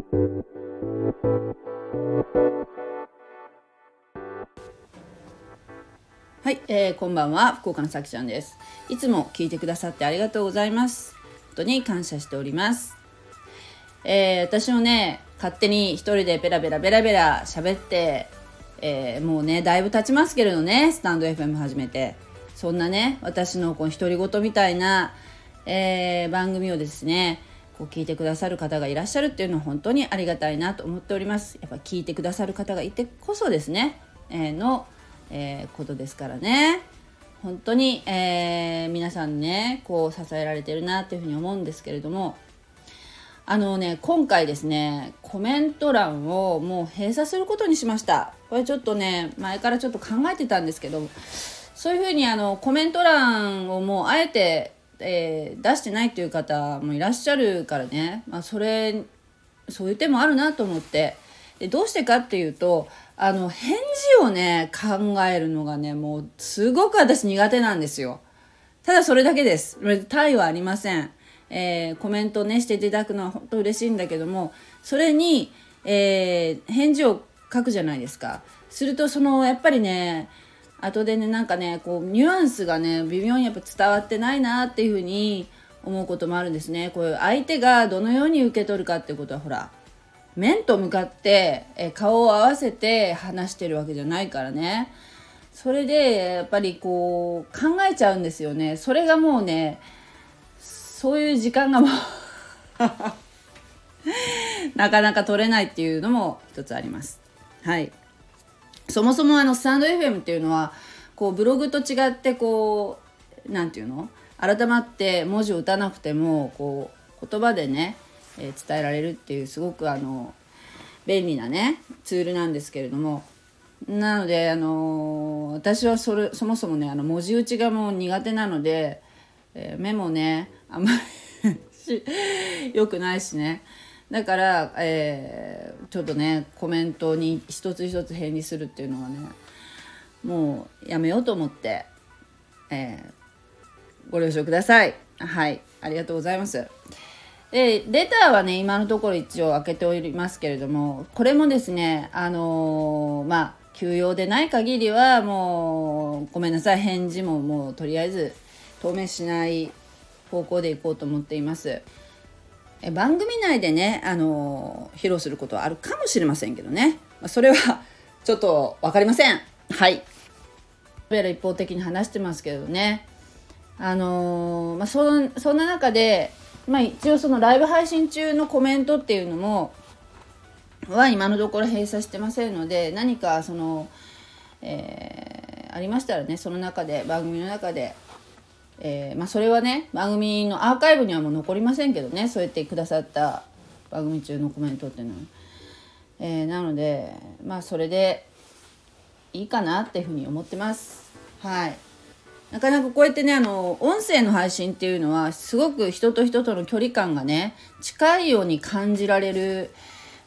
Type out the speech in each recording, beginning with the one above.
はい、えー、こんばんは福岡のさきちゃんです。いつも聞いてくださってありがとうございます。本当に感謝しております。えー、私もね勝手に一人でベラベラベラベラ喋って、えー、もうねだいぶ経ちますけれどねスタンド FM 始めて。そんなね私のこう独り言みたいな、えー、番組をですねこう聞いてくださる方がいらっしゃるっていうのは本当にありがたいなと思っております。やっぱ聞いてくださる方がいてこそですね、えー、のえー、ことですからね。本当に、えー、皆さんねこう支えられてるなっていうふうに思うんですけれども。あのね今回ですねコメント欄をもう閉鎖することにしました。これちょっとね前からちょっと考えてたんですけどそういうふうにあのコメント欄をもうあえて、えー、出してないっていう方もいらっしゃるからね、まあ、それそういう手もあるなと思って。でどうしてかっていうとあの返事をね考えるのがねもうすごく私苦手なんですよ。ただそれだけです。タイはありません、えー、コメントねしていただくのは本当嬉しいんだけどもそれに、えー、返事を書くじゃないですか。するとそのやっぱりね後でねなんかねこうニュアンスがね微妙にやっぱ伝わってないなっていうふうに思うこともあるんですね。こういう相手がどのように受け取るかってことはほら面と向かってえ顔を合わせて話してるわけじゃないからね。それでやっぱりこう考えちゃうんですよね。それがもうねそういう時間がもう なかなか取れないっていうのも一つあります。はい。そもそもあのスタンド FM っていうのはこうブログと違ってこう何て言うの？改まって文字を打たなくてもこう言葉でねえー、伝えられるっていうすごくあの便利なねツールなんですけれども。なのであの私はそれそもそもねあの文字打ちがもう苦手なので、えー、目もねあんまり 良くないしね。だから、えー、ちょっとねコメントに一つ一つ返事するっていうのはねもうやめようと思って、えー、ご了承ください。はい。ありがとうございます。でレターはね今のところ一応開けておりますけれどもこれもですねあのー、まあ休養でない限りはもうごめんなさい。返事ももうとりあえず当面しない方向でいこうと思っています。番組内でねあのー、披露することはあるかもしれませんけどね、まあ、それは ちょっと分かりません。はい。一方的に話してますけどね。あのー、まあそそんな中でまあ一応そのライブ配信中のコメントっていうのもは今のところ閉鎖してませんので何かその、えー、ありましたらねその中で番組の中で、えー、まあ、それはね番組のアーカイブにはもう残りませんけどねそうやってくださった番組中のコメントっていうのは、えー、なのでまあそれでいいかなっていうふうに思ってます。はい。なかなかこうやってねあの音声の配信っていうのはすごく人と人との距離感がね近いように感じられる、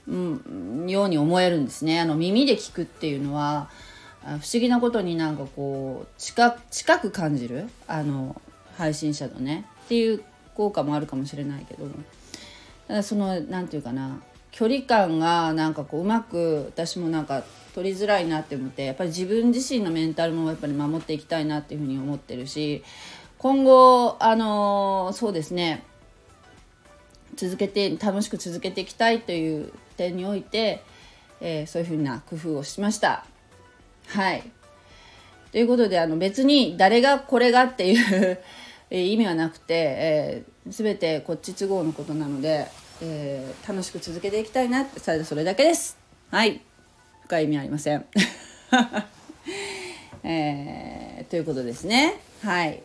うん、ように思えるんですね。あの耳で聞くっていうのは不思議なことになんかこう近近く感じるあの配信者とねっていう効果もあるかもしれないけどただその何て言うかな距離感がなんかこううまく私もなんか取りづらいなって思ってやっぱり自分自身のメンタルもやっぱり守っていきたいなっていうふうに思ってるし今後あのそうですね続けて楽しく続けていきたいという点において、えー、そういうふうな工夫をしました。はいということであの別に誰がこれがっていう 意味はなくて、えー、全てこっち都合のことなので、えー、楽しく続けていきたいなってそれだけです。はい深い意味ありません。えー、ということですね。はい。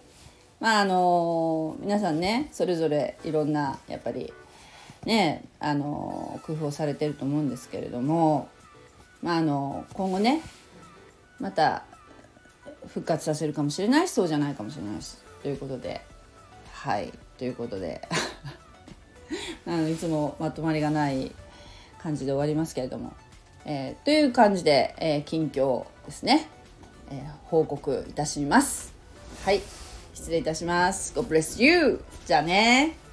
まああの、皆さんねそれぞれいろんなやっぱりねあの、工夫をされてると思うんですけれども、まああの今後ねまた復活させるかもしれないしそうじゃないかもしれないしということで。はい。ということで。あのいつもまとまりがない感じで終わりますけれども。えー、という感じで、えー、近況ですね、えー、報告いたします。はい。失礼いたします。God bless you じゃあね。